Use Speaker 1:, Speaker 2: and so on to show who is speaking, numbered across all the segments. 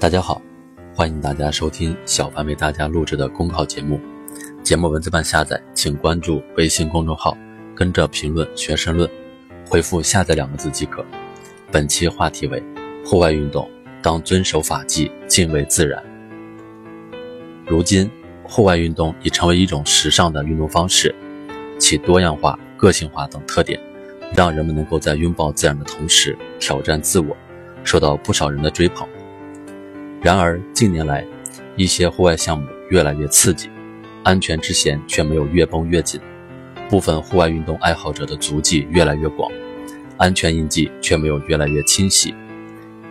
Speaker 1: 大家好，欢迎大家收听小凡为大家录制的公考节目。节目文字版下载，请关注微信公众号，跟着评论学申论，回复“下载”两个字即可。本期话题为：户外运动当遵守法纪，敬畏自然。如今，户外运动已成为一种时尚的运动方式，其多样化、个性化等特点，让人们能够在拥抱自然的同时挑战自我，受到不少人的追捧。然而近年来，一些户外项目越来越刺激，安全之弦却没有越绷越紧。部分户外运动爱好者的足迹越来越广，安全印记却没有越来越清晰。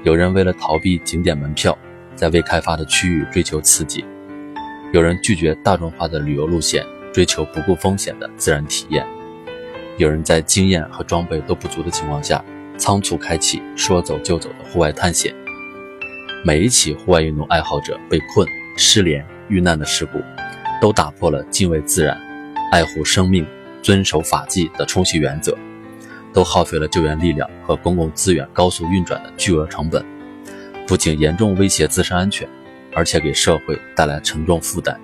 Speaker 1: 有人为了逃避景点门票，在未开发的区域追求刺激；有人拒绝大众化的旅游路线，追求不顾风险的自然体验；有人在经验和装备都不足的情况下，仓促开启说走就走的户外探险。每一起户外运动爱好者被困、失联、遇难的事故，都打破了敬畏自然、爱护生命、遵守法纪的冲洗原则，都耗费了救援力量和公共资源高速运转的巨额成本，不仅严重威胁自身安全，而且给社会带来沉重负担。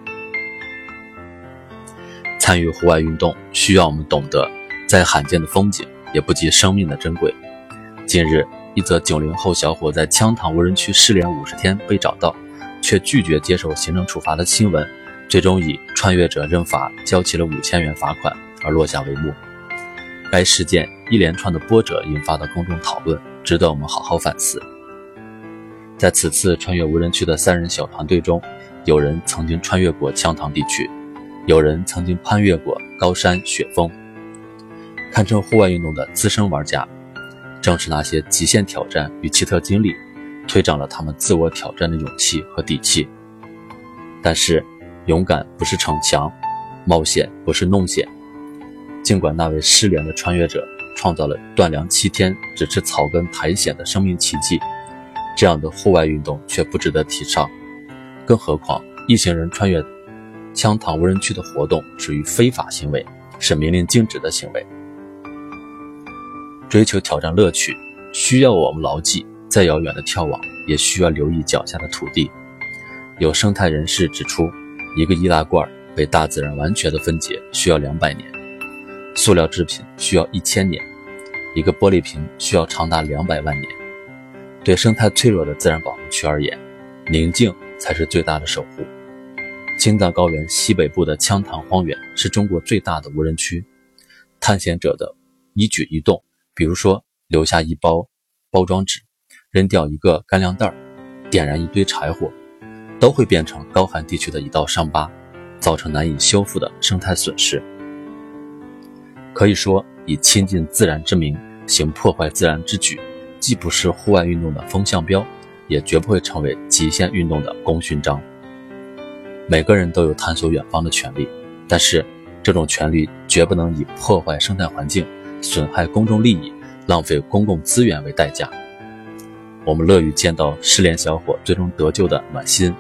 Speaker 1: 参与户外运动，需要我们懂得，再罕见的风景也不及生命的珍贵。近日。一则九零后小伙在羌塘无人区失联五十天被找到，却拒绝接受行政处罚的新闻，最终以穿越者认罚交齐了五千元罚款而落下帷幕。该事件一连串的波折引发的公众讨论，值得我们好好反思。在此次穿越无人区的三人小团队中，有人曾经穿越过羌塘地区，有人曾经攀越过高山雪峰，堪称户外运动的资深玩家。正是那些极限挑战与奇特经历，推长了他们自我挑战的勇气和底气。但是，勇敢不是逞强，冒险不是弄险。尽管那位失联的穿越者创造了断粮七天只吃草根苔藓的生命奇迹，这样的户外运动却不值得提倡。更何况，一行人穿越羌塘无人区的活动属于非法行为，是明令禁止的行为。追求挑战乐趣，需要我们牢记：再遥远的眺望，也需要留意脚下的土地。有生态人士指出，一个易拉罐被大自然完全的分解需要两百年，塑料制品需要一千年，一个玻璃瓶需要长达两百万年。对生态脆弱的自然保护区而言，宁静才是最大的守护。青藏高原西北部的羌塘荒原是中国最大的无人区，探险者的一举一动。比如说，留下一包包装纸，扔掉一个干粮袋点燃一堆柴火，都会变成高寒地区的一道伤疤，造成难以修复的生态损失。可以说，以亲近自然之名行破坏自然之举，既不是户外运动的风向标，也绝不会成为极限运动的功勋章。每个人都有探索远方的权利，但是这种权利绝不能以破坏生态环境。损害公众利益、浪费公共资源为代价，我们乐于见到失联小伙最终得救的暖心，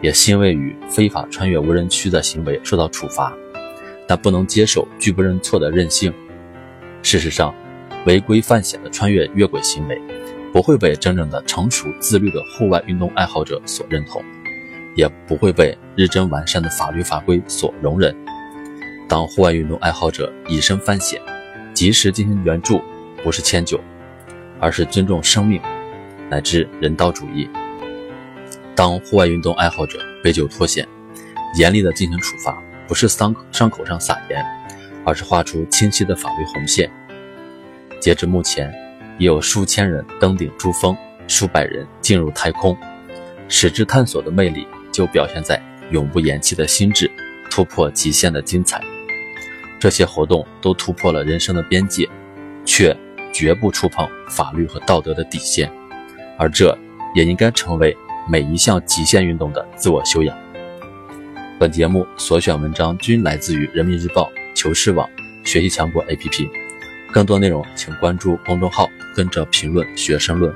Speaker 1: 也欣慰于非法穿越无人区的行为受到处罚，但不能接受拒不认错的任性。事实上，违规犯险的穿越越轨行为，不会被真正的成熟自律的户外运动爱好者所认同，也不会被日臻完善的法律法规所容忍。当户外运动爱好者以身犯险，及时进行援助，不是迁就，而是尊重生命，乃至人道主义。当户外运动爱好者被酒脱险，严厉的进行处罚，不是伤伤口上撒盐，而是画出清晰的法律红线。截至目前，已有数千人登顶珠峰，数百人进入太空。矢志探索的魅力，就表现在永不言弃的心智，突破极限的精彩。这些活动都突破了人生的边界，却绝不触碰法律和道德的底线，而这也应该成为每一项极限运动的自我修养。本节目所选文章均来自于人民日报、求是网、学习强国 APP，更多内容请关注公众号，跟着评论学申论。